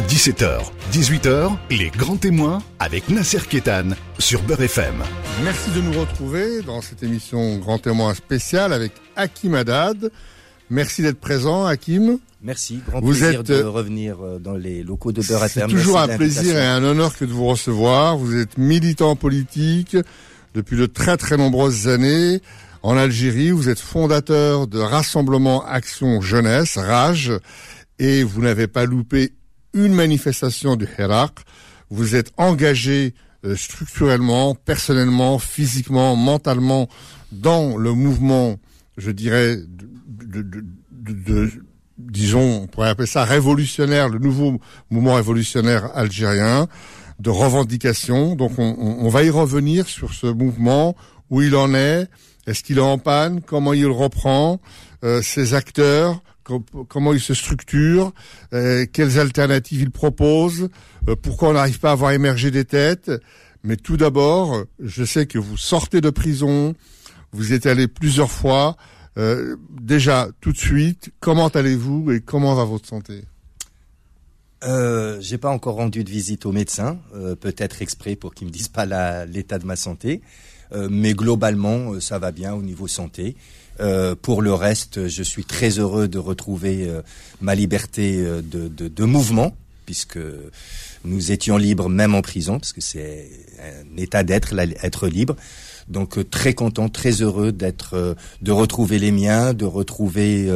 17h, 18h, les grands témoins avec Nasser Kétan sur Beurre FM. Merci de nous retrouver dans cette émission Grand témoin spécial avec Hakim Haddad. Merci d'être présent, Hakim. Merci, grand plaisir de revenir euh, dans les locaux de Beurre FM. C'est toujours un plaisir et un honneur que de vous recevoir. Vous êtes militant politique depuis de très très nombreuses années en Algérie. Vous êtes fondateur de Rassemblement Action Jeunesse, RAGE, et vous n'avez pas loupé une manifestation du Hirak. Vous êtes engagé euh, structurellement, personnellement, physiquement, mentalement dans le mouvement, je dirais, de, de, de, disons, on pourrait appeler ça révolutionnaire, le nouveau mouvement révolutionnaire algérien de revendication. Donc on, on, va y revenir sur ce mouvement, où il en est, est-ce qu'il est en panne, comment il reprend, euh, ses acteurs, comment il se structure, euh, quelles alternatives il propose, euh, pourquoi on n'arrive pas à voir émerger des têtes. Mais tout d'abord, je sais que vous sortez de prison, vous êtes allé plusieurs fois. Euh, déjà, tout de suite, comment allez-vous et comment va votre santé? Euh, J'ai pas encore rendu de visite au médecin, peut-être exprès pour qu'ils me disent pas l'état de ma santé, mais globalement, ça va bien au niveau santé. Euh, pour le reste, je suis très heureux de retrouver euh, ma liberté euh, de, de, de, mouvement, puisque nous étions libres même en prison, parce que c'est un état d'être, être libre. Donc très content, très heureux d'être, de retrouver les miens, de retrouver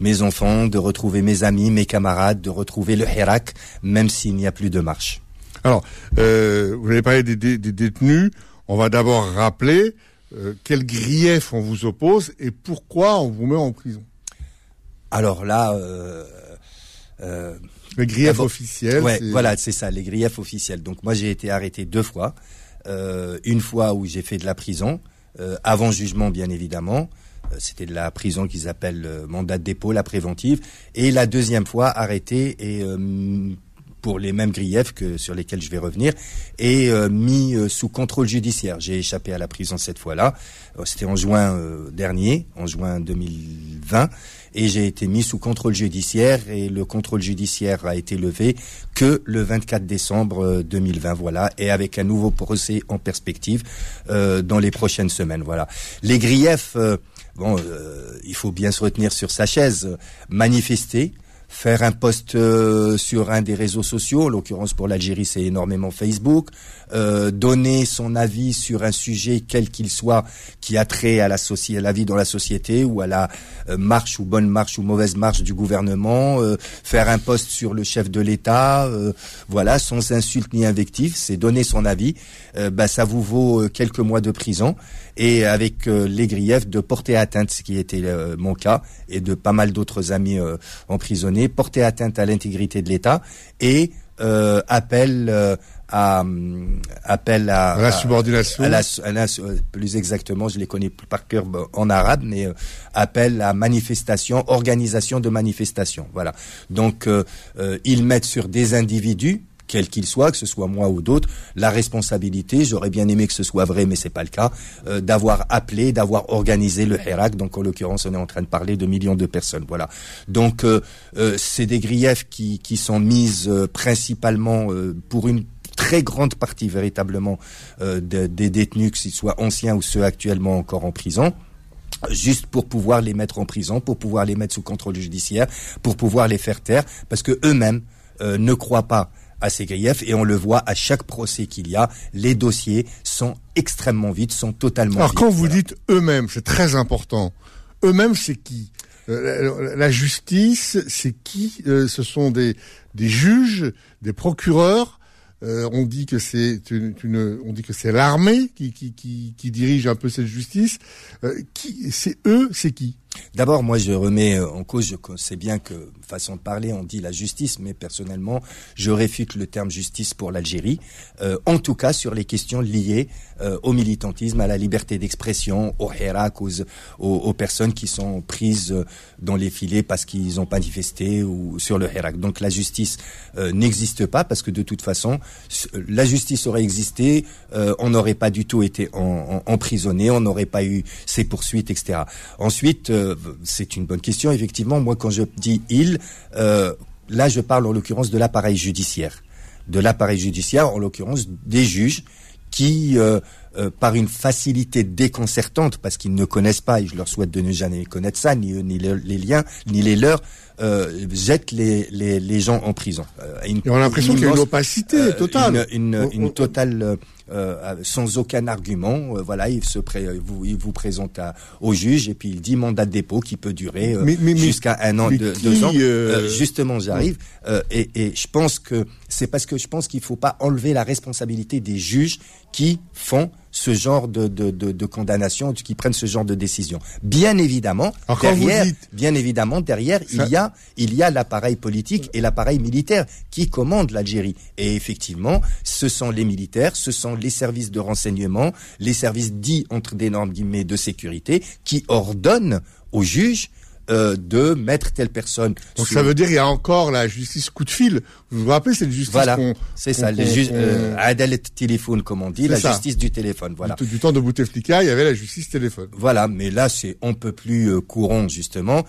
mes enfants, de retrouver mes amis, mes camarades, de retrouver le Hirak, même s'il n'y a plus de marche. Alors, vous avez parlé des, des, des détenus. On va d'abord rappeler euh, quel grief on vous oppose et pourquoi on vous met en prison Alors là, euh, euh, les griefs officiels. Ouais, voilà, c'est ça, les griefs officiels. Donc moi, j'ai été arrêté deux fois. Euh, une fois où j'ai fait de la prison, euh, avant jugement, bien évidemment. C'était de la prison qu'ils appellent mandat de dépôt, la préventive. Et la deuxième fois, arrêté et pour les mêmes griefs que sur lesquels je vais revenir, et euh, mis euh, sous contrôle judiciaire. J'ai échappé à la prison cette fois-là. Euh, c'était en juin dernier, en juin 2020, et j'ai été mis sous contrôle judiciaire. Et le contrôle judiciaire a été levé que le 24 décembre 2020. Voilà, et avec un nouveau procès en perspective dans les prochaines semaines. Voilà, les griefs. bon, il faut bien se retenir sur sa chaise. Manifester, faire un post euh, sur un des réseaux sociaux, en l'occurrence pour l'Algérie c'est énormément Facebook, euh, donner son avis sur un sujet quel qu'il soit qui a trait à la, à la vie dans la société ou à la euh, marche ou bonne marche ou mauvaise marche du gouvernement, faire un post sur le chef de l'État, voilà, sans insulte ni invective, c'est donner son avis, bah, ça vous vaut quelques mois de prison et avec les griefs de porter atteinte, ce qui était mon cas, et de pas mal d'autres amis emprisonnés porter atteinte à l'intégrité de l'État et euh, appel euh, à appel à, la subordination, plus exactement, je les connais par cœur en arabe, mais euh, appel à manifestation, organisation de manifestation. Voilà. Donc ils mettent sur des individus quel qu'il soit, que ce soit moi ou d'autres, la responsabilité, j'aurais bien aimé que ce soit vrai, mais c'est pas le cas, euh, d'avoir appelé, d'avoir organisé le Hirak. Donc en l'occurrence, on est en train de parler de millions de personnes. Voilà. Donc euh, euh, c'est des griefs qui, qui sont mises principalement pour une très grande partie véritablement des détenus, que ce soient anciens ou ceux actuellement encore en prison juste pour pouvoir les mettre en prison, pour pouvoir les mettre sous contrôle judiciaire, pour pouvoir les faire taire, parce que eux-mêmes ne croient pas à ces griefs et on le voit à chaque procès qu'il y a, les dossiers sont extrêmement vides, sont totalement Alors quand vous dites eux-mêmes, c'est très important. Eux-mêmes, c'est qui? Euh, La justice, c'est qui? Euh, Ce sont des, des juges, des procureurs. Euh, on dit que c'est une, on dit que c'est l'armée qui, qui, qui, qui, dirige un peu cette justice. qui, c'est eux, c'est qui? D'abord, moi, je remets euh, en cause, je sais bien que, façon de parler, on dit la justice, mais personnellement, je réfute le terme justice pour l'Algérie, euh, en tout cas sur les questions liées euh, au militantisme, à la liberté d'expression, au Hirak, aux, aux, personnes qui sont prises dans les filets parce qu'ils ont manifesté ou sur le Hirak. Donc la justice n'existe pas parce que de toute façon, la justice aurait existé, on n'aurait pas du tout été emprisonné, on n'aurait pas eu ces poursuites, etc. Ensuite, c'est une bonne question. Effectivement, moi, quand je dis il, euh, là je parle en l'occurrence de l'appareil judiciaire, de l'appareil judiciaire, en l'occurrence des juges qui, euh, euh, par une facilité déconcertante, parce qu'ils ne connaissent pas, et je leur souhaite de ne jamais connaître ça, ni eux, ni les liens, ni les leurs, euh, jette les, les, les, gens en prison. Euh, et on a l'impression qu'il y a une opacité euh, totale. Une, une, une totale euh, sans aucun argument. voilà, il se pré vous, il vous présente à, au juge et puis il dit mandat de dépôt qui peut durer jusqu'à un an, de, deux ans. justement, j'arrive. et, et je pense que c'est parce que je pense qu'il faut pas enlever la responsabilité des juges qui font ce genre de, de, de, de condamnation, qui prennent ce genre de décision. Bien évidemment, derrière, bien évidemment, derrière, il y a, il y a l'appareil politique et l'appareil militaire qui commandent l'Algérie. Et effectivement, ce sont les militaires, ce sont les services de renseignement, les services dits entre d'énormes guillemets de sécurité qui ordonnent aux juges euh, de mettre telle personne. Donc ça veut dire il y a encore la justice coup de fil. Vous vous rappelez c'est justice Voilà, c'est ça, le ju euh, téléphone comme on dit, la justice du téléphone. Voilà. Du, temps de Bouteflika, il y avait la justice téléphone. Voilà, mais là c'est un peu plus euh, courant justement.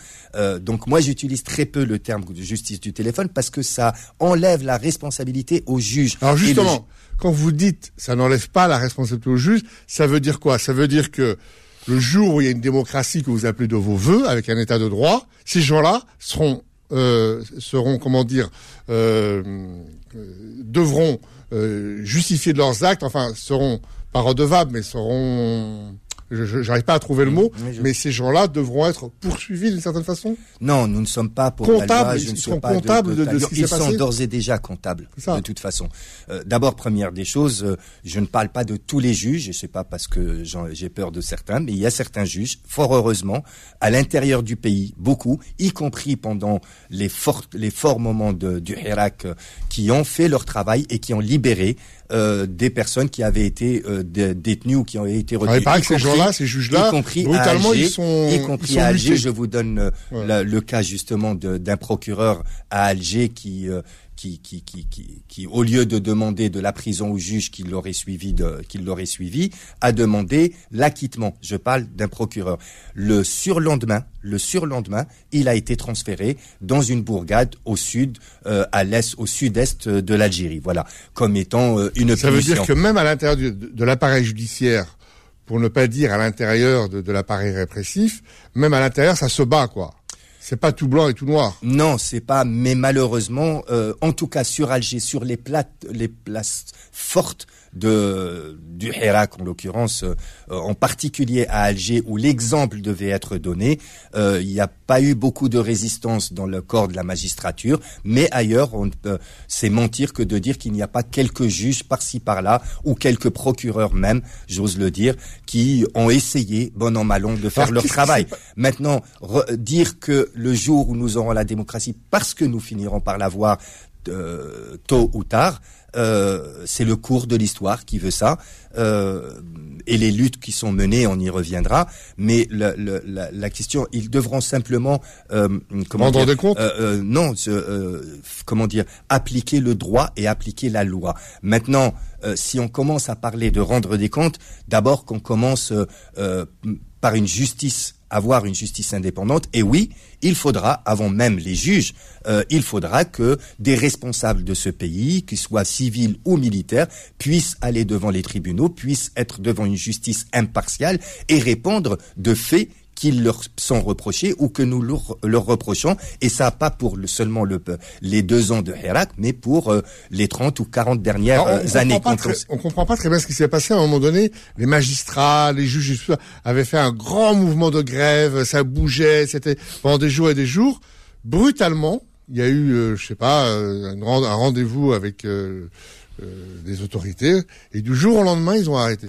Donc moi j'utilise très peu le terme de justice du téléphone parce que ça enlève la responsabilité au juge. Alors justement, quand vous dites ça n'enlève pas la responsabilité au juge, ça veut dire quoi? Ça veut dire que le jour où il y a une démocratie que vous appelez de vos voeux, avec un État de droit, ces gens-là seront, euh, seront, comment dire, euh, euh devront justifier de leurs actes, enfin, seront pas redevables, mais seront je n'arrive pas à trouver le mot, mais, ces gens-là devront être poursuivis d'une certaine façon Non, nous ne sommes pas pour comptables, ils sont comptables de, ce qui Ils sont d'ores et déjà comptables, de toute façon. Euh, D'abord, première des choses, euh, je ne parle pas de tous les juges, et sais pas parce que j'ai peur de certains, mais il y a certains juges, fort heureusement, à l'intérieur du pays, beaucoup, y compris pendant les forts, les forts moments de, du Hirak, euh, qui ont fait leur travail et qui ont libéré euh, des personnes qui avaient été euh, détenues ou qui ont été retenues. il paraît que ces gens-là, ces juges-là, brutalement, ils sont, y compris à Alger. Je vous donne euh, le cas justement d'un procureur à Alger qui qui, qui, qui, qui, au lieu de demander de la prison au juge qu'il l'aurait suivi, qu'il l'aurait suivi, a demandé l'acquittement. Je parle d'un procureur. Le surlendemain, le surlendemain, il a été transféré dans une bourgade au sud, euh, à l'est, au sud-est de l'Algérie. Voilà, comme étant euh, une. Ça veut dire que même à l'intérieur de, de l'appareil judiciaire, pour ne pas dire à l'intérieur de, de l'appareil répressif, même à l'intérieur, ça se bat, quoi. C'est pas tout blanc et tout noir. Non, c'est pas. Mais malheureusement, euh, en tout cas sur Alger, sur les plates, les places fortes, de, du Hirak en l'occurrence, euh, en particulier à Alger où l'exemple devait être donné. Euh, il n'y a pas eu beaucoup de résistance dans le corps de la magistrature, mais ailleurs, on c'est mentir que de dire qu'il n'y a pas quelques juges par-ci par-là ou quelques procureurs même, j'ose le dire, qui ont essayé, bon an mal an, de faire leur travail. Maintenant, dire que le jour où nous aurons la démocratie, parce que nous finirons par l'avoir euh, tôt ou tard, euh, c'est le cours de l'histoire qui veut ça. Euh, et les luttes qui sont menées, on y reviendra. Mais la, la, la, question, ils devront simplement euh, comment dire, des comptes? Non, comment dire, appliquer le droit et appliquer la loi. Maintenant, si on commence à parler de rendre des comptes, d'abord qu'on commence par une justice avoir une justice indépendante. Et oui, il faudra, avant même les juges, euh, il faudra que des responsables de ce pays, qu'ils soient civils ou militaires, puissent aller devant les tribunaux, puissent être devant une justice impartiale et répondre de faits qu'ils leur sont reprochés ou que nous leur, reprochons. Et ça, pas pour le, seulement le, les deux ans de Hirak, mais pour euh, les 30 ou 40 dernières euh, années. On on comprend pas très bien ce qui s'est passé à un moment donné. Les magistrats, les juges avaient fait un grand mouvement de grève, ça bougeait, c'était pendant des jours et des jours. Brutalement, il y a eu, euh, je sais pas, un, un rendez-vous avec des autorités, et du jour au lendemain, ils ont arrêté.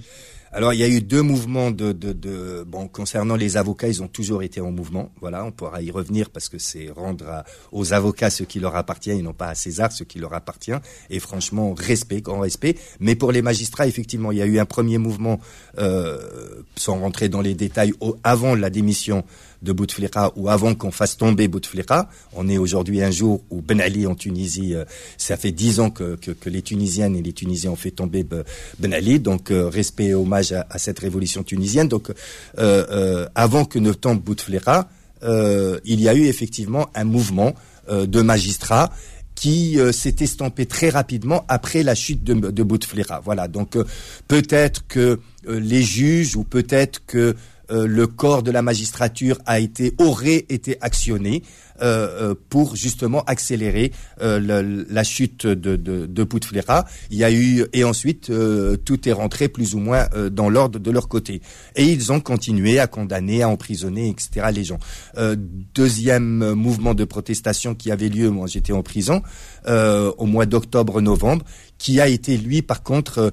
Alors il y a eu deux mouvements de, de, de, bon concernant les avocats, ils ont toujours été en mouvement. Voilà, on pourra y revenir parce que c'est rendre aux avocats ce qui leur appartient et non pas à César ce qui leur appartient. Et franchement, respect, grand respect. Mais pour les magistrats, effectivement, il y a eu un premier mouvement, euh, sans rentrer dans les détails, avant la démission de Bouteflika ou avant qu'on fasse tomber Bouteflika. On est aujourd'hui un jour où Ben Ali en Tunisie, euh, ça fait dix ans que, que, les Tunisiennes et les Tunisiens ont fait tomber Ben Ali. Donc euh, respect et hommage à, cette révolution tunisienne. Donc euh, avant que ne tombe Bouteflika, il y a eu effectivement un mouvement de magistrats qui s'est estampé très rapidement après la chute de, de Bouteflika. Voilà, donc peut-être que les juges ou peut-être que le corps de la magistrature a été aurait été actionné euh, euh, pour justement accélérer euh, la chute de, de, de Il y a eu et ensuite tout est rentré plus ou moins dans l'ordre de leur côté. Et ils ont continué à condamner, à emprisonner, etc. les gens. deuxième mouvement de protestation qui avait lieu, moi j'étais en prison au mois d'octobre-novembre, qui a été lui par contre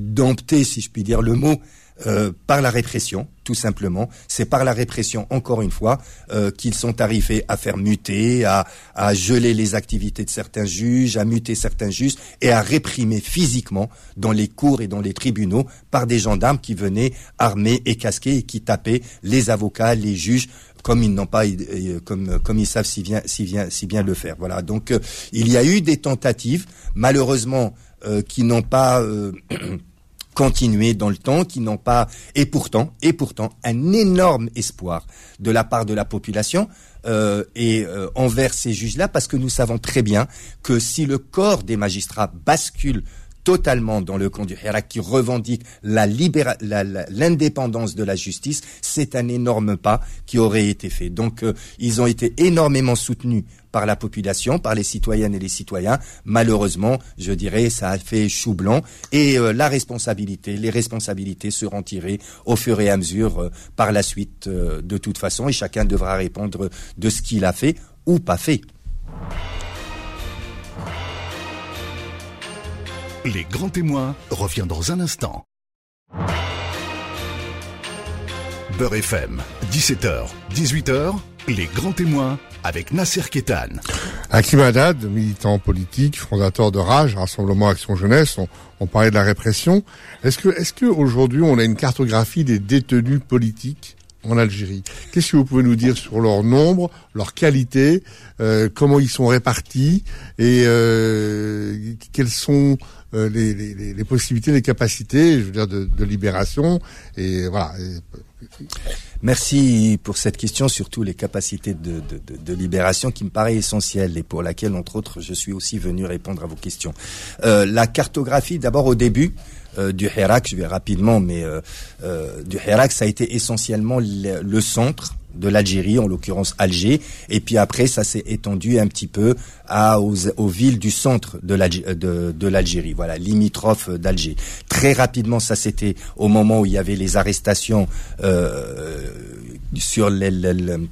dompté, si je puis dire le mot, euh, par la répression, tout simplement. C'est par la répression, encore une fois, euh, qu'ils sont arrivés à faire muter, à, à, geler les activités de certains juges, à muter certains juges et à réprimer physiquement dans les cours et dans les tribunaux par des gendarmes qui venaient armés et casqués et qui tapaient les avocats, les juges comme ils n'ont pas euh, comme comme ils savent si bien si bien si bien le faire voilà donc il y a eu des tentatives malheureusement qui n'ont pas continuer dans le temps, qui n'ont pas, et pourtant, et pourtant, un énorme espoir de la part de la population euh, et euh, envers ces juges-là, parce que nous savons très bien que si le corps des magistrats bascule totalement dans le camp du Hirak qui revendique l'indépendance de la justice, c'est un énorme pas qui aurait été fait. Donc euh, ils ont été énormément soutenus par la population, par les citoyennes et les citoyens. Malheureusement, je dirais, ça a fait chou blanc et euh, la responsabilité, les responsabilités seront tirées au fur et à mesure euh, par la suite de toute façon et chacun devra répondre de ce qu'il a fait ou pas fait. Les grands témoins revient dans un instant. Beurre FM, 17h, 18h, les grands témoins avec Nasser Kétan. Hakim Haddad, militant politique, fondateur de Rage, Rassemblement Action Jeunesse, on, parlait de la répression. Est-ce que, est-ce que aujourd'hui on a une cartographie des détenus politiques en Algérie? Qu'est-ce que vous pouvez nous dire sur leur nombre, leur qualité, euh, comment ils sont répartis et euh, quelles sont euh, les, les, les, possibilités, les capacités, je veux dire, de, de libération et voilà. Merci pour cette question, surtout les capacités de, de, de, libération qui me paraît essentielle et pour laquelle, entre autres, je suis aussi venu répondre à vos questions. Euh, la cartographie, d'abord au début, euh, du Hirak, je vais rapidement, mais euh, euh, du Hirak, ça a été essentiellement le, centre de l'Algérie, en l'occurrence Alger, et puis après ça s'est étendu un petit peu à, aux, villes du centre de l'Algérie, voilà, limitrophes d'Alger. Très rapidement, ça c'était au moment où il y avait les arrestations sur les,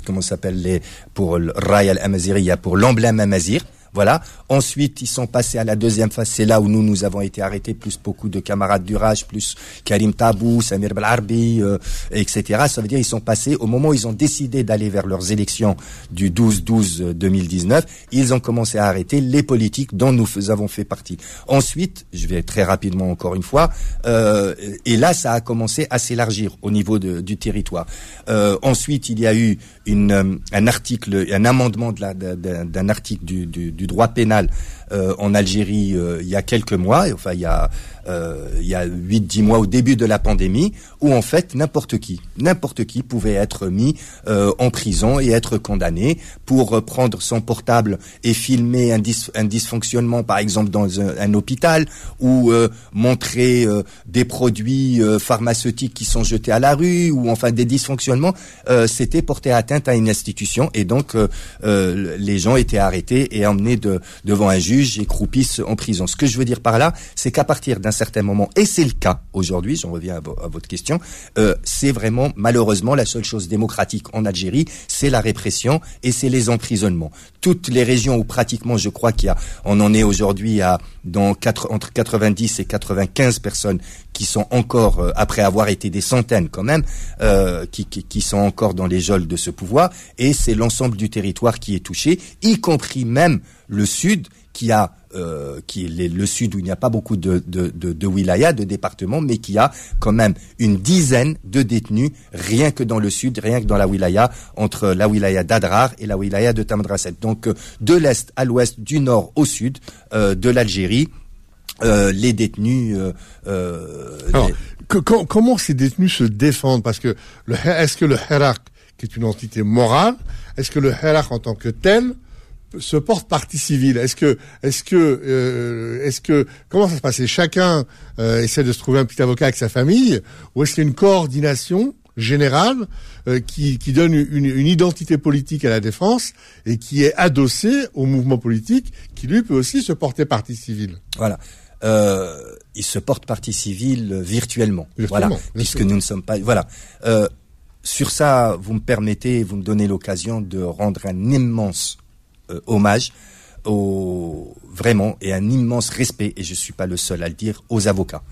comment s'appelle les pour le Ray al-Amaziri, pour l'emblème Amazir, voilà. Ensuite, ils sont passés à la deuxième phase. C'est là où nous, nous avons été arrêtés, plus beaucoup de camarades du Raj, plus Karim Tabou, Samir Belarbi, euh, etc. Ça veut dire ils sont passés, au moment où ils ont décidé d'aller vers leurs élections du 12-12-2019, ils ont commencé à arrêter les politiques dont nous avons fait partie. Ensuite, je vais très rapidement encore une fois, euh, et là, ça a commencé à s'élargir au niveau du territoire. Euh, ensuite, il y a eu euh, un article, un amendement d'un article du, du droit pénal euh, en Algérie euh, il y a quelques mois, enfin il y a euh, il y a 8-10 mois au début de la pandémie, où en fait n'importe qui, n'importe qui pouvait être mis en prison et être condamné pour prendre son portable et filmer un, un dysfonctionnement, par exemple dans un, hôpital, ou montrer des produits pharmaceutiques qui sont jetés à la rue, ou enfin des dysfonctionnements. C'était porter atteinte à une institution et donc les gens étaient arrêtés et emmenés de, devant un juge et croupissent en prison. Ce que je veux dire par là, c'est qu'à partir d'un certain moment, et c'est le cas aujourd'hui, j'en reviens à, votre question, euh, c'est vraiment malheureusement la seule chose démocratique en Algérie, c'est la répression et c'est les emprisonnements. Toutes les régions où pratiquement, je crois qu'il y a, on en est aujourd'hui à dans entre 90 et 95 personnes qui sont encore, euh, après avoir été des centaines quand même, euh, qui, qui, sont encore dans les geôles de ce pouvoir, et c'est l'ensemble du territoire qui est touché, y compris même le sud qui a euh, qui est le sud où il n'y a pas beaucoup de, de, de, de wilayas, de départements, mais qui a quand même une dizaine de détenus rien que dans le sud, rien que dans la wilaya, entre la wilaya d'Adrar et la wilaya de Tamdraset. Donc euh, de l'est à l'ouest, du nord au sud euh, de l'Algérie, les détenus. Comment ces détenus se défendent? Parce que est-ce que le Hirak qui est une entité morale, est-ce que le Hirak en tant que tel se porte partie civile Est-ce que, est-ce que, euh, est-ce que, comment ça se passe? Chacun euh, essaie de se trouver un petit avocat avec sa famille, ou est-ce qu'il y a une coordination générale euh, qui, qui donne une, une, identité politique à la défense et qui est adossée au mouvement politique qui lui peut aussi se porter partie civile? Voilà. Euh, il se porte partie civile virtuellement. virtuellement voilà, puisque nous ne sommes pas. Voilà. Euh, sur ça, vous me permettez, vous me donnez l'occasion de rendre un immense hommage au vraiment et un immense respect, et je suis pas le seul à le dire, aux avocats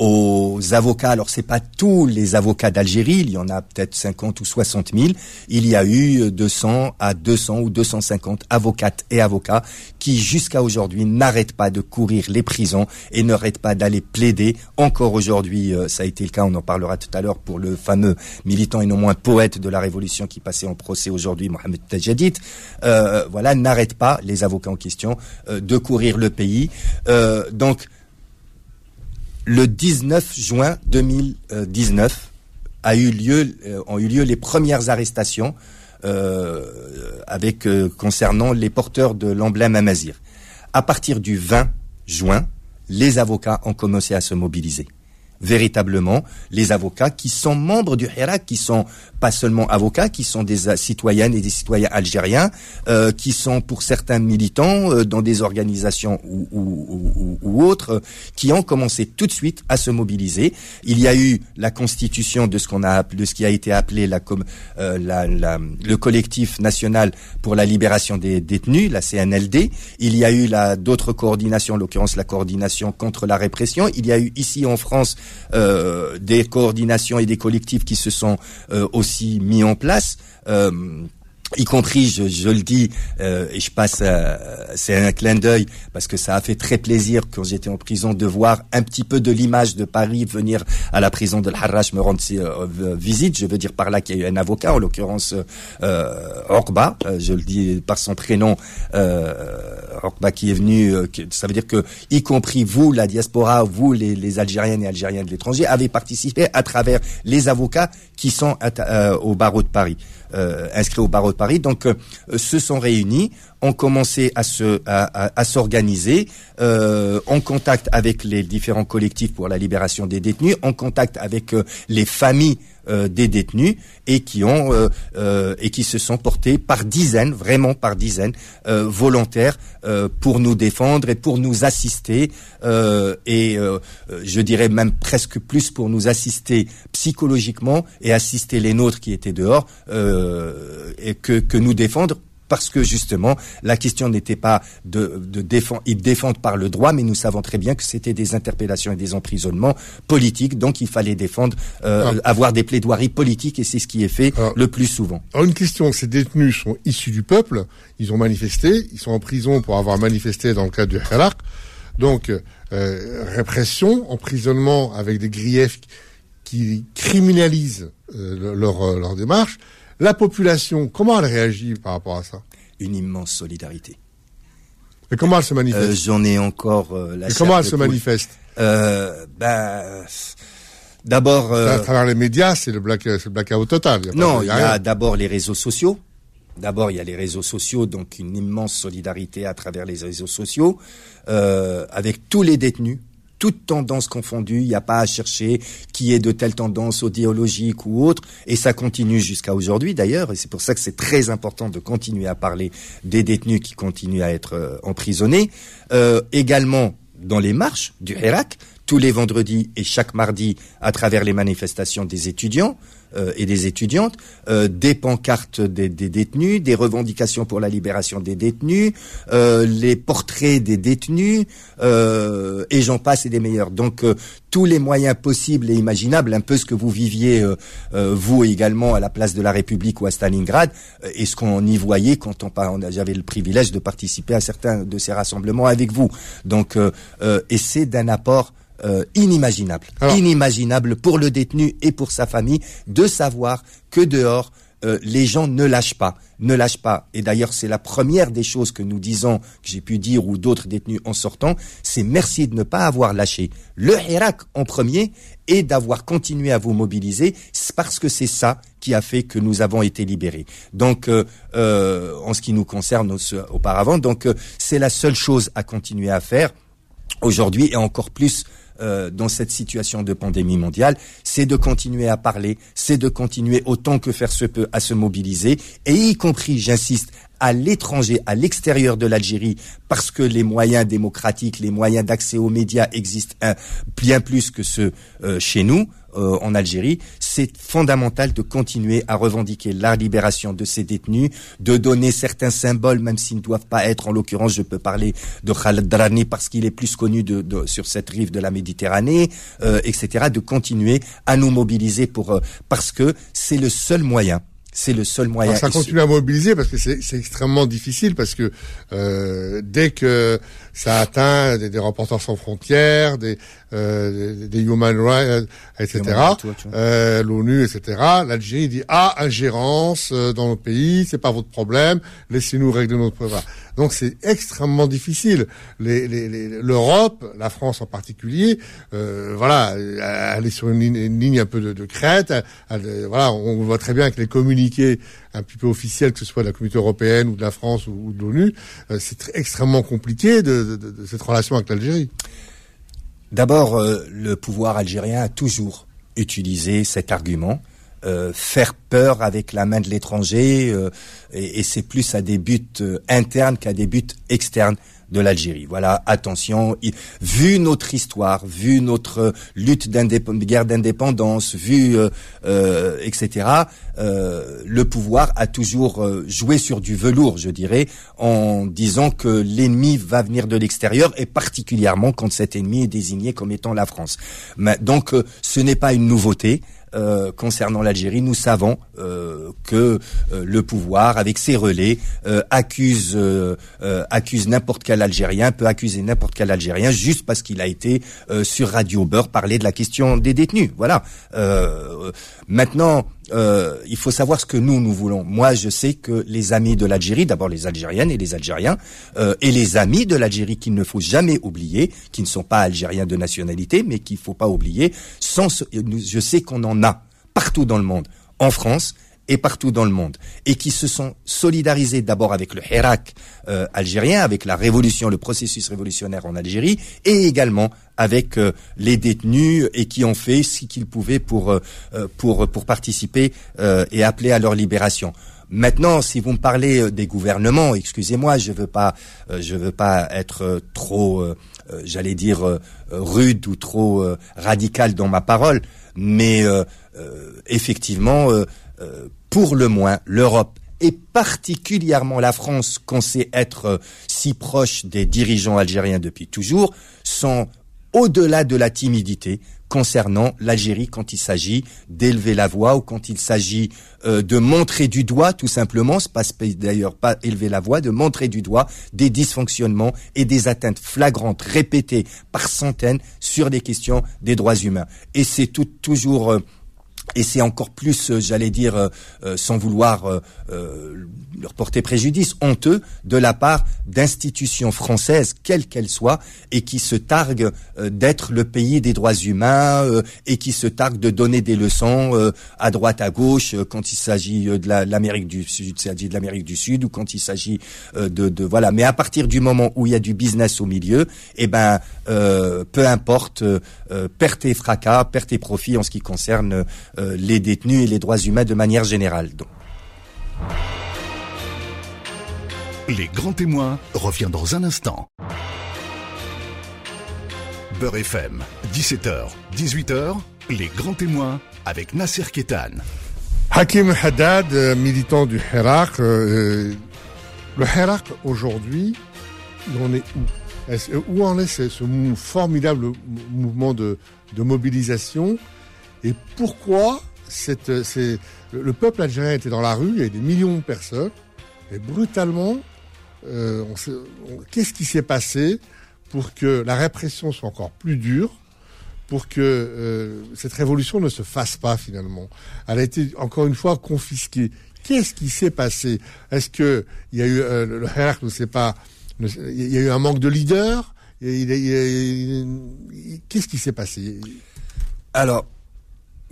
aux avocats. Alors c'est pas tous les avocats d'Algérie, il y en a peut-être 50 ou 60 000. Il y a eu 200 à 200 ou 250 avocates et avocats qui jusqu'à aujourd'hui n'arrêtent pas de courir les prisons et n'arrêtent pas d'aller plaider. Encore aujourd'hui, euh, ça a été le cas, on en parlera tout à l'heure pour le fameux militant et non moins poète de la Révolution qui passait en procès aujourd'hui, Mohamed Tajadid. Euh, voilà, n'arrêtent pas les avocats en question euh, de courir le pays. donc le 19 juin 2019 a eu lieu, euh, ont eu lieu les premières arrestations euh, avec euh, concernant les porteurs de l'emblème Amazir. À partir du 20 juin, les avocats ont commencé à se mobiliser véritablement les avocats qui sont membres du Hirak, qui sont pas seulement avocats, qui sont des euh, citoyennes et des citoyens algériens, euh, qui sont pour certains militants euh, dans des organisations ou, ou, ou, autres, qui ont commencé tout de suite à se mobiliser. Il y a eu la constitution de ce qu'on a de ce qui a été appelé la, la, la, le collectif national pour la libération des détenus, la CNLD. Il y a eu d'autres coordinations, en l'occurrence la coordination contre la répression. Il y a eu ici en France euh, des coordinations et des collectifs qui se sont euh, aussi mis en place. Euh, y compris, je, le dis, euh, et je passe, c'est un clin d'œil parce que ça a fait très plaisir quand j'étais en prison de voir un petit peu de l'image de Paris venir à la prison de l'Harrach me rendre euh, visite. Je veux dire par là qu'il y a eu un avocat, en l'occurrence euh, Orba, euh, je le dis par son prénom, euh, Orba qui est venu. ça veut dire que, y compris vous, la diaspora, vous, les, les Algériennes et Algériens de l'étranger, avez participé à travers les avocats qui sont au barreau de Paris. Euh, inscrits au barreau de Paris, donc euh, se sont réunis, ont commencé à se à, s'organiser, euh, en contact avec les différents collectifs pour la libération des détenus, en contact avec les familles des détenus et qui ont et qui se sont portés par dizaines, vraiment par dizaines, volontaires pour nous défendre et pour nous assister et je dirais même presque plus pour nous assister psychologiquement et assister les nôtres qui étaient dehors euh, et que, que nous défendre parce que justement la question n'était pas de, de défendre, ils défendent par le droit, mais nous savons très bien que c'était des interpellations et des emprisonnements politiques, donc il fallait défendre, euh, ah. avoir des plaidoiries politiques, et c'est ce qui est fait ah. le plus souvent. Alors une question, ces détenus sont issus du peuple, ils ont manifesté, ils sont en prison pour avoir manifesté dans le cadre du Hirak, donc euh, répression, emprisonnement avec des griefs qui criminalisent euh, leur, leur démarche. La population, comment elle réagit par rapport à ça? Une immense solidarité. Et comment elle se manifeste? euh, J'en ai encore euh, la. Et comment elle se manifeste? Euh, Ben. D'abord. à travers les médias, c'est le, black, le blackout total. non, il y a d'abord les réseaux sociaux. D'abord, il y a les réseaux sociaux, donc une immense solidarité à travers les réseaux sociaux, avec tous les détenus, toute tendance confondue, il n'y a pas à chercher qui est de telle tendance idéologique ou autre, et ça continue jusqu'à aujourd'hui d'ailleurs, et c'est pour ça que c'est très important de continuer à parler des détenus qui continuent à être euh, emprisonnés. Euh, également dans les marches du Hirak, tous les vendredis et chaque mardi à travers les manifestations des étudiants, euh, et des étudiantes, euh, des pancartes des, détenus, des revendications pour la libération des détenus, euh, les portraits des détenus, et j'en passe et des meilleurs. Donc tous les moyens possibles et imaginables, un peu ce que vous viviez vous également à la place de la République ou à Stalingrad, et ce qu'on y voyait quand on, on j'avais le privilège de participer à certains de ces rassemblements avec vous. Donc, et c'est d'un apport euh, inimaginable, inimaginable pour le détenu et pour sa famille de savoir que dehors euh, les gens ne lâchent pas, ne lâchent pas. Et d'ailleurs, c'est la première des choses que nous disons, que j'ai pu dire, ou d'autres détenus en sortant, c'est merci de ne pas avoir lâché le Hirak en premier et d'avoir continué à vous mobiliser, parce que c'est ça qui a fait que nous avons été libérés. Donc, euh, euh, en ce qui nous concerne auparavant, donc c'est la seule chose à continuer à faire aujourd'hui et encore plus euh, dans cette situation de pandémie mondiale, c'est de continuer à parler, c'est de continuer autant que faire se peut à se mobiliser, et y compris, j'insiste, à l'étranger, à l'extérieur de l'Algérie, parce que les moyens démocratiques, les moyens d'accès aux médias existent bien plus que ceux euh, chez nous. Euh, en Algérie, c'est fondamental de continuer à revendiquer la libération de ces détenus, de donner certains symboles, même s'ils ne doivent pas être. En l'occurrence, je peux parler de Khaled Drani parce qu'il est plus connu sur cette rive de la Méditerranée, euh, etc. De continuer à nous mobiliser pour euh, parce que c'est le seul moyen c'est le seul moyen. ça continue à mobiliser parce que c'est extrêmement difficile parce que euh, dès que ça atteint des, des reporters sans frontières, des, euh, des human rights, etc., euh, l'ONU, etc., l'Algérie dit ah ingérence euh, dans nos pays, c'est pas votre problème, laissez-nous régler notre problème. Donc c'est extrêmement difficile. L'Europe, les, la France en particulier, euh, voilà, elle est sur une ligne, une ligne un peu de, de crête. voilà, on voit très bien que les un petit peu officiels, que ce soit de la communauté européenne ou de la France ou, de l'ONU, euh, c'est extrêmement compliqué de, cette relation avec l'Algérie. D'abord, euh, le pouvoir algérien a toujours utilisé cet argument euh, faire peur avec la main de l'étranger, et, c'est plus à des buts internes qu'à des buts externes de l'Algérie. Voilà, attention, vu notre histoire, vu notre lutte guerre d'indépendance, vu etc. le pouvoir a toujours joué sur du velours, je dirais, en disant que l'ennemi va venir de l'extérieur et particulièrement quand cet ennemi est désigné comme étant la France. Mais, donc, ce n'est pas une nouveauté. Euh, concernant l'Algérie, nous savons euh, que euh, le pouvoir, avec ses relais, accuse accuse n'importe quel Algérien, peut accuser n'importe quel Algérien juste parce qu'il a été sur Radio Beurre parler de la question des détenus. Voilà. maintenant, euh, il faut savoir ce que nous, nous voulons. Moi, je sais que les amis de l'Algérie, d'abord les Algériennes et les Algériens, euh, et les amis de l'Algérie qu'il ne faut jamais oublier, qui ne sont pas Algériens de nationalité, mais qu'il faut pas oublier, sans, je sais qu'on en a partout dans le monde, en France, et partout dans le monde, et qui se sont solidarisés d'abord avec le Hirak euh, algérien, avec la révolution, le processus révolutionnaire en Algérie, et également avec euh, les détenus et qui ont fait ce qu'ils pouvaient pour euh, pour pour participer et appeler à leur libération. Maintenant, si vous me parlez des gouvernements, excusez-moi, je veux pas, je veux pas être trop, j'allais dire rude ou trop radical dans ma parole, mais effectivement, pour le moins, l'Europe et particulièrement la France, qu'on sait être euh, si proche des dirigeants algériens depuis toujours, sont au-delà de la timidité concernant l'Algérie quand il s'agit d'élever la voix ou quand il s'agit euh, de montrer du doigt, tout simplement, c'est pas d'ailleurs pas élever la voix, de montrer du doigt des dysfonctionnements et des atteintes flagrantes répétées par centaines sur des questions des droits humains. Et c'est tout, toujours euh, et c'est encore plus, euh, j'allais dire, euh, euh, sans vouloir leur porter préjudice, honteux de la part d'institutions françaises, quelles qu'elles soient, et qui se targuent d'être le pays des droits humains et qui se targuent de donner des leçons à droite, à gauche, quand il s'agit de l'Amérique du Sud, s'agit de l'Amérique du Sud, ou quand il s'agit de, de, voilà. Mais à partir du moment où il y a du business au milieu, eh ben, peu importe, perte et fracas, perte et profit en ce qui concerne euh, les détenus et les droits humains de manière générale. Les grands témoins revient dans un instant. Beurre FM, 17h, 18h, les grands témoins avec Nasser Ketan. Hakim Haddad, euh, militant du Hirak. Euh, le Hirak aujourd'hui, on est où? Où en est ce, formidable mouvement de mobilisation? Et pourquoi cette, c'est, le peuple algérien était dans la rue, il y avait des millions de personnes, et brutalement, euh, qu'est-ce qui s'est passé pour que la répression soit encore plus dure, pour que euh, cette révolution ne se fasse pas finalement? Elle a été encore une fois confisquée. Qu'est-ce qui s'est passé? Est-ce que il y a eu euh, le Hirak ne sait pas il y a eu un manque de leader? Qu'est-ce qui s'est passé? Alors,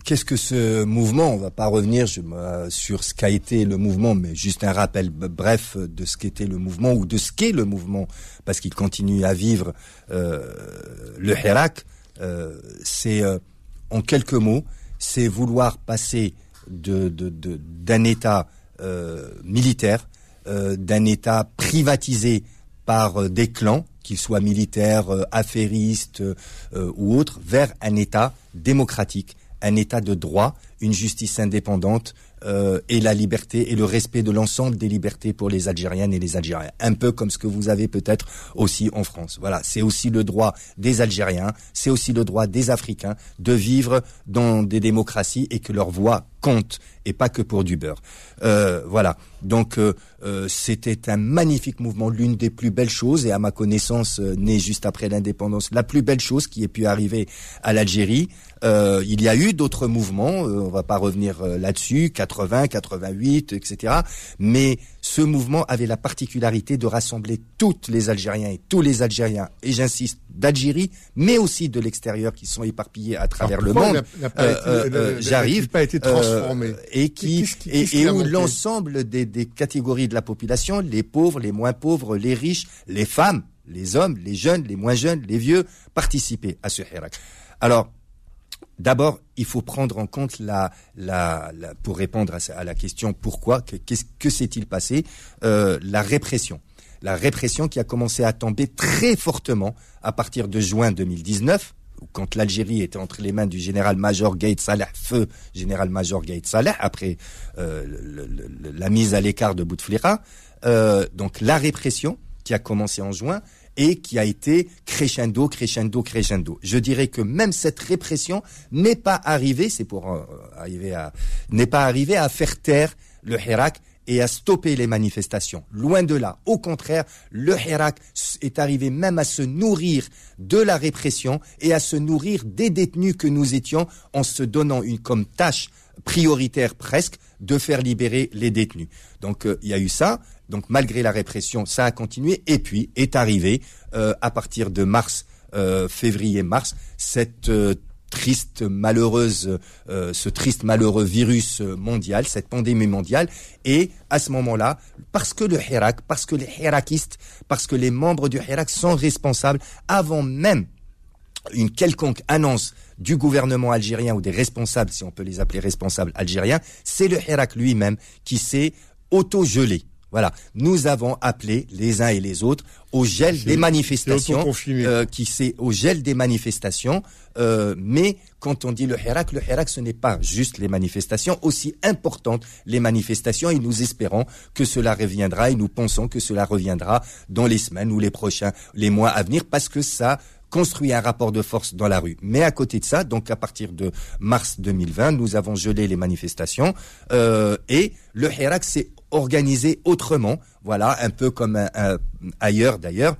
qu'est-ce que ce mouvement On va pas revenir sur ce qu'a été le mouvement, mais juste un rappel bref de ce qu'était le mouvement ou de ce qu'est le mouvement, parce qu'il continue à vivre euh, le Hirak. Euh, c'est euh, en quelques mots, c'est vouloir passer d'un État militaire, d'un État privatisé par des clans, qu'ils soient militaires, affairistes ou autres, vers un État démocratique un État de droit, une justice indépendante euh, et la liberté et le respect de l'ensemble des libertés pour les Algériennes et les Algériens. Un peu comme ce que vous avez peut-être aussi en France. Voilà, c'est aussi le droit des Algériens, c'est aussi le droit des Africains de vivre dans des démocraties et que leur voix compte et pas que pour du beurre. Euh, voilà. Donc euh, euh, c'était un magnifique mouvement, l'une des plus belles choses et à ma connaissance né juste après l'indépendance, la plus belle chose qui ait pu arriver à l'Algérie. il y a eu d'autres mouvements, on va pas revenir là-dessus, 80, 88, etc. Mais ce mouvement avait la particularité de rassembler toutes les Algériens et tous les Algériens, et j'insiste, d'Algérie, mais aussi de l'extérieur, qui sont éparpillés à travers le monde. J'arrive. pas été transformé. et qui, et, où l'ensemble des, des catégories de la population, les pauvres, les moins pauvres, les riches, les femmes, les hommes, les jeunes, les moins jeunes, les vieux, participaient à ce Hirak. Alors, D'abord, il faut prendre en compte pour répondre à, la question pourquoi, que, que s'est-il passé, euh, la répression. La répression qui a commencé à tomber très fortement à partir de juin 2019, quand l'Algérie était entre les mains du général-major Gaït Saleh, feu général-major Gaït Saleh, après euh, la mise à l'écart de Bouteflika. Euh, donc la répression qui a commencé en juin et qui a été crescendo, crescendo, crescendo. Je dirais que même cette répression n'est pas arrivée, c'est pour euh, arriver à, n'est pas arrivée à faire taire le Hirak et à stopper les manifestations. Loin de là. Au contraire, le Hirak est arrivé même à se nourrir de la répression et à se nourrir des détenus que nous étions en se donnant une comme tâche prioritaire presque de faire libérer les détenus. Donc euh, il y a eu ça. Donc malgré la répression, ça a continué. Et puis est arrivé euh, à partir de mars, euh, février-mars, cette triste, malheureuse, ce triste, malheureux virus mondial, cette pandémie mondiale. Et à ce moment-là, parce que le Hirak, parce que les Hirakistes, parce que les membres du Hirak sont responsables, avant même une quelconque annonce du gouvernement algérien ou des responsables, si on peut les appeler responsables algériens, c'est le Hirak lui-même qui s'est auto-gelé. Voilà, nous avons appelé les uns et les autres au gel des manifestations, euh, qui c'est au gel des manifestations. Euh, mais quand on dit le Hirak, le Hirak, ce n'est pas juste les manifestations, aussi importantes les manifestations. Et nous espérons que cela reviendra et nous pensons que cela reviendra dans les semaines ou les prochains, les mois à venir, parce que ça construit un rapport de force dans la rue. Mais à côté de ça, donc à partir de mars 2020, nous avons gelé les manifestations euh, et le Hirak s'est organisé autrement, voilà, un peu comme ailleurs d'ailleurs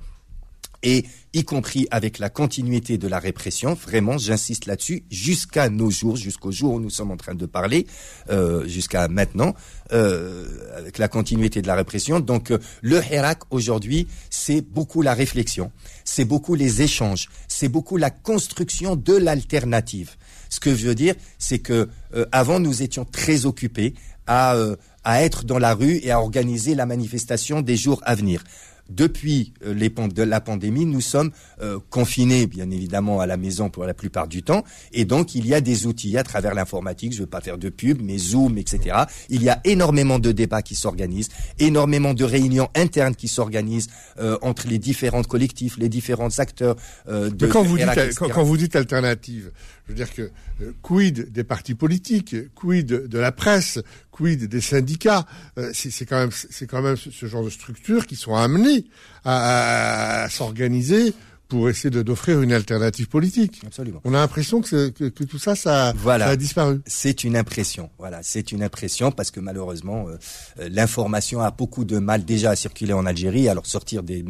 et y compris avec la continuité de la répression, vraiment, j'insiste là-dessus, jusqu'à nos jours, jusqu'au jour où nous sommes en train de parler, euh, jusqu'à maintenant, euh, avec la continuité de la répression. Donc, euh, le Hirak aujourd'hui, c'est beaucoup la réflexion, c'est beaucoup les échanges, c'est beaucoup la construction de l'alternative. Ce que je veux dire, c'est que euh, avant, nous étions très occupés à à être dans la rue et à organiser la manifestation des jours à venir depuis euh, les, de la pandémie, nous sommes euh, confinés, bien évidemment, à la maison pour la plupart du temps. Et donc, il y a des outils à travers l'informatique. Je ne veux pas faire de pub, mais Zoom, etc. Il y a énormément de débats qui s'organisent, énormément de réunions internes qui s'organisent euh, entre les différents collectifs, les différents acteurs. de mais quand vous, dites, quand, vous dites alternative, je veux dire que quid des partis politiques, quid de la presse, quid des syndicats, c'est quand même c'est quand même ce genre de structures qui sont amenées à, s'organiser pour essayer d'offrir une alternative politique. Absolument. On a l'impression que, que, tout ça, ça, a disparu. C'est une impression. Voilà, c'est une impression parce que malheureusement, euh, euh, l'information a beaucoup de mal déjà à circuler en Algérie. Alors sortir des,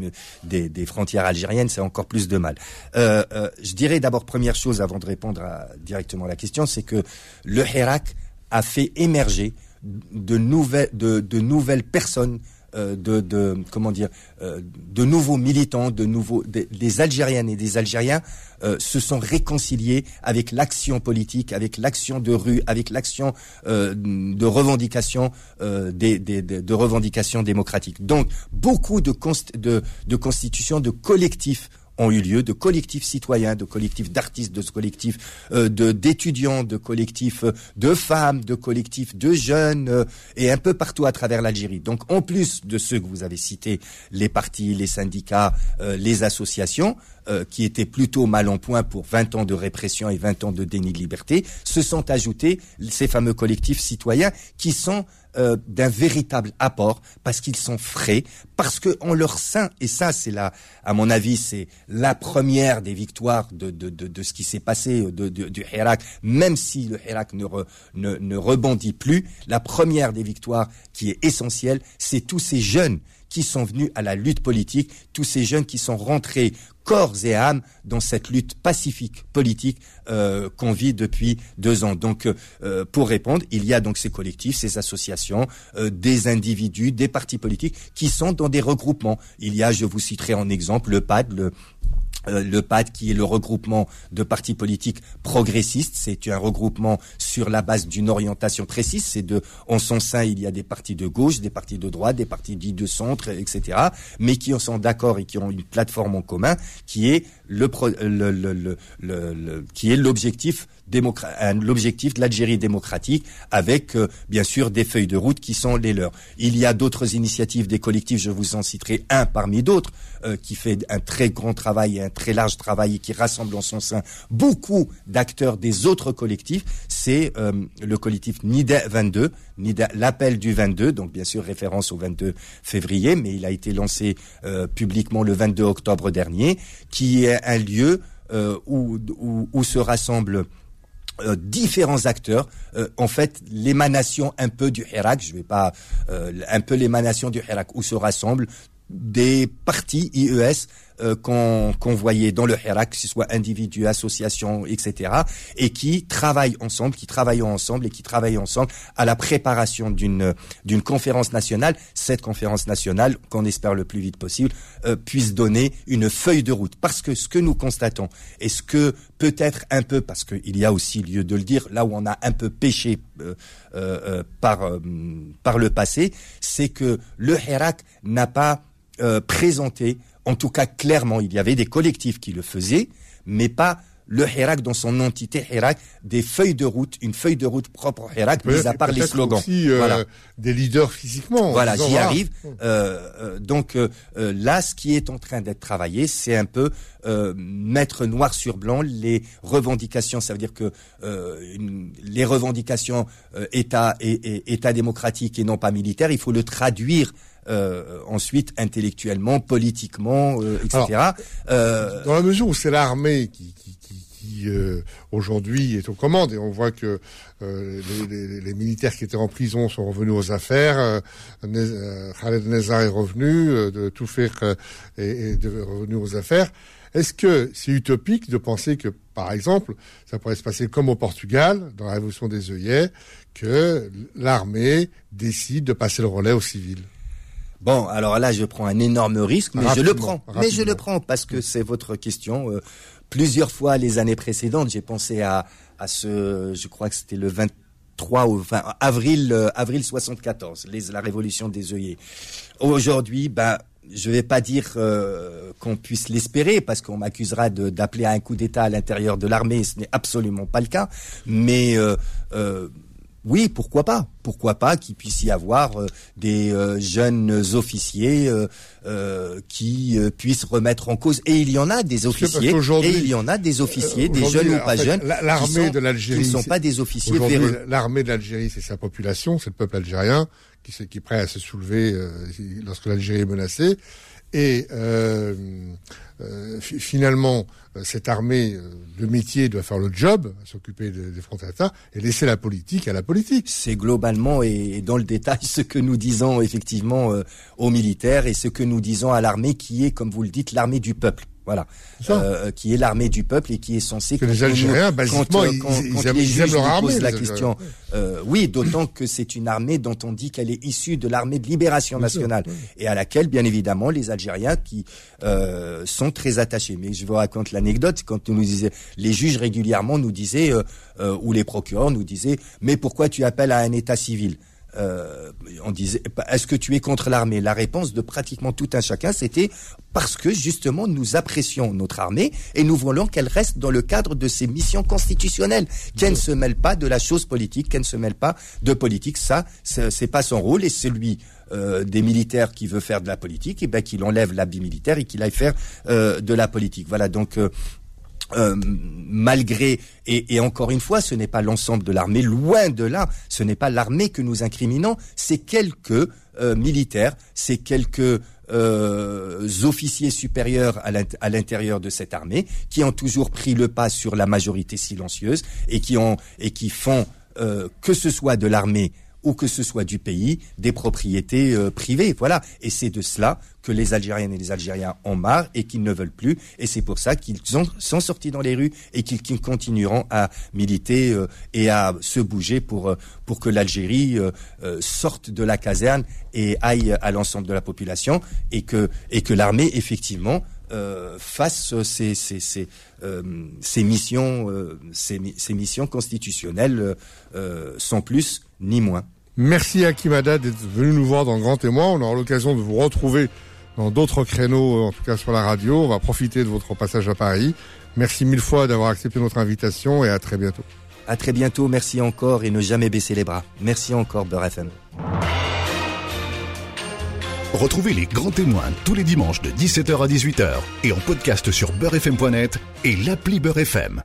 des, des frontières algériennes, c'est encore plus de mal. Euh, euh, je dirais d'abord première chose avant de répondre à, directement à la question, c'est que le Hirak a fait émerger de nouvelles, personnes euh, de, comment dire euh, de nouveaux militants, de nouveaux des, Algériennes et des Algériens euh, se sont réconciliés avec l'action politique, avec l'action de rue, avec l'action de revendication des, de revendications démocratiques. Donc beaucoup de, de, de constitutions de collectifs ont eu lieu, de collectifs citoyens, de collectifs d'artistes, de collectifs euh, d'étudiants, de collectifs euh, de femmes, de collectifs de jeunes, euh, et un peu partout à travers l'Algérie. Donc en plus de ceux que vous avez cités, les partis, les syndicats, les associations, qui étaient plutôt mal en point pour 20 ans de répression et 20 ans de déni de liberté, se sont ajoutés ces fameux collectifs citoyens qui sont euh, d'un véritable apport parce qu'ils sont frais, parce que en leur sein, et ça c'est là, à mon avis, c'est la première des victoires de, ce qui s'est passé de, du Hirak, même si le Hirak ne, ne, ne rebondit plus, la première des victoires qui est essentielle, c'est tous ces jeunes qui sont venus à la lutte politique, tous ces jeunes qui sont rentrés corps et âme dans cette lutte pacifique politique euh, qu'on vit depuis deux ans. Donc, euh, pour répondre, il y a donc ces collectifs, ces associations, euh, des individus, des partis politiques qui sont dans des regroupements. Il y a, je vous citerai en exemple, le PAD, le euh, le PAD, qui est le regroupement de partis politiques progressistes, c'est un regroupement sur la base d'une orientation précise. C'est de, en son sein, il y a des partis de gauche, des partis de droite, des partis dits de centre, etc., mais qui sont d'accord et qui ont une plateforme en commun, qui est le, le, le, le qui est l'objectif l'objectif de l'Algérie démocratique, avec euh, bien sûr des feuilles de route qui sont les leurs. Il y a d'autres initiatives des collectifs, je vous en citerai un parmi d'autres, euh, qui fait un très grand travail et un très large travail et qui rassemble en son sein beaucoup d'acteurs des autres collectifs. C'est euh, le collectif NIDA 22, l'appel du 22, donc bien sûr référence au 22 février, mais il a été lancé publiquement le 22 octobre dernier, qui est un lieu où, où, où, se rassemblent euh, différents acteurs, euh, en fait l'émanation un peu du Hirak, je vais pas euh, un peu l'émanation du Hirak où se rassemblent des partis IES euh, qu'on voyait dans le Hirak, que ce soit individus, associations, etc., et qui travaillent ensemble, qui travaillent ensemble et qui travaillent ensemble à la préparation d'une conférence nationale. Cette conférence nationale, qu'on espère le plus vite possible, euh, puisse donner une feuille de route. Parce que ce que nous constatons, et ce que peut-être un peu, parce qu'il y a aussi lieu de le dire, là où on a un peu péché euh par par le passé, c'est que le Hirak n'a pas présenté en tout cas, clairement, il y avait des collectifs qui le faisaient, mais pas le Hirak dans son entité Hirak, des feuilles de route, une feuille de route propre au Hirak, mis à part les slogans. Aussi, euh, des leaders physiquement. Voilà, j'y arrive. Euh, euh, donc là, ce qui est en train d'être travaillé, c'est un peu mettre noir sur blanc les revendications. Ça veut dire que les revendications État et, État démocratique et non pas militaire, il faut le traduire euh, ensuite intellectuellement, politiquement, euh, etc. Euh, dans la mesure où c'est l'armée qui, qui, qui, aujourd'hui est aux commandes et on voit que les, les, les, militaires qui étaient en prison sont revenus aux affaires, Khaled Nezar est revenu, de tout faire est, est revenu aux affaires. Est-ce que c'est utopique de penser que, par exemple, ça pourrait se passer comme au Portugal, dans la révolution des œillets, que l'armée décide de passer le relais aux civils? Bon, alors là, je prends un énorme risque, mais je le prends. Mais je le prends parce que c'est votre question. Euh, plusieurs fois, les années précédentes, j'ai pensé à, à ce, je crois que c'était le 23 ou enfin avril euh, avril 74, les, la révolution des œillets. Aujourd'hui, ben je vais pas dire euh, qu'on puisse l'espérer parce qu'on m'accusera d'appeler à un coup d'État à l'intérieur de l'armée. Ce n'est absolument pas le cas. Mais euh, oui, pourquoi pas Pourquoi pas qu'il puisse y avoir euh, des euh, jeunes officiers euh, qui puissent remettre en cause. Et il y en a des officiers. Et il y en a des officiers, des jeunes ou pas jeunes. L'armée de l'Algérie. Qui ne sont pas des officiers L'armée de l'Algérie, c'est sa population, c'est le peuple algérien qui, qui est prêt à se soulever lorsque l'Algérie est menacée. Et euh, euh, finalement, euh, cette armée de métier doit faire le job, s'occuper des frontières et laisser la politique à la politique. C'est globalement et dans le détail ce que nous disons effectivement aux militaires et ce que nous disons à l'armée qui est, comme vous le dites, l'armée du peuple Voilà, euh, qui est l'armée du peuple et qui est censé. Que les Algériens, basiquement, ils, aiment, leur armée. la question, euh, oui, d'autant que c'est une armée dont on dit qu'elle est issue de l'armée de libération nationale et à laquelle, bien évidemment, les Algériens qui euh, sont très attachés. Mais je vous raconte l'anecdote quand nous disait, les juges régulièrement nous disaient euh, euh, ou les procureurs nous disaient, mais pourquoi tu appelles à un état civil? Euh, on disait, est-ce que tu es contre l'armée? La réponse de pratiquement tout un chacun, c'était parce que justement nous apprécions notre armée et nous voulons qu'elle reste dans le cadre de ses missions constitutionnelles, qu'elle ne se mêle pas de la chose politique, qu'elle ne se mêle pas de politique. Ça, c'est pas son rôle et celui euh, des militaires qui veut faire de la politique, et ben qu'il enlève l'habit militaire et qu'il aille faire euh, de la politique. Voilà donc. Euh, euh, malgré et, encore une fois, ce n'est pas l'ensemble de l'armée, loin de là, ce n'est pas l'armée que nous incriminons, c'est quelques euh, militaires, c'est quelques euh, officiers supérieurs à l'intérieur de cette armée qui ont toujours pris le pas sur la majorité silencieuse et qui ont et qui font que ce soit de l'armée ou que ce soit du pays, des propriétés euh, privées. Voilà. Et c'est de cela que les Algériennes et les Algériens ont marre et qu'ils ne veulent plus. Et c'est pour ça qu'ils sont sortis dans les rues et qu'ils continueront à militer euh, et à se bouger pour, euh, pour que l'Algérie sorte de la caserne et aille à l'ensemble de la population et que, et que l'armée, effectivement, fasse ces, ces, ces, ces missions, ces, ces, missions constitutionnelles sans plus ni moins. Merci à Kimada d'être venu nous voir dans Grand Témoin. On aura l'occasion de vous retrouver dans d'autres créneaux, en tout cas sur la radio. On va profiter de votre passage à Paris. Merci mille fois d'avoir accepté notre invitation et à très bientôt. À très bientôt, merci encore et ne jamais baisser les bras. Merci encore Beurre FM. Retrouvez les grands témoins tous les dimanches de 17h à 18h et en podcast sur beurrefm.net et l'appli Beurre FM.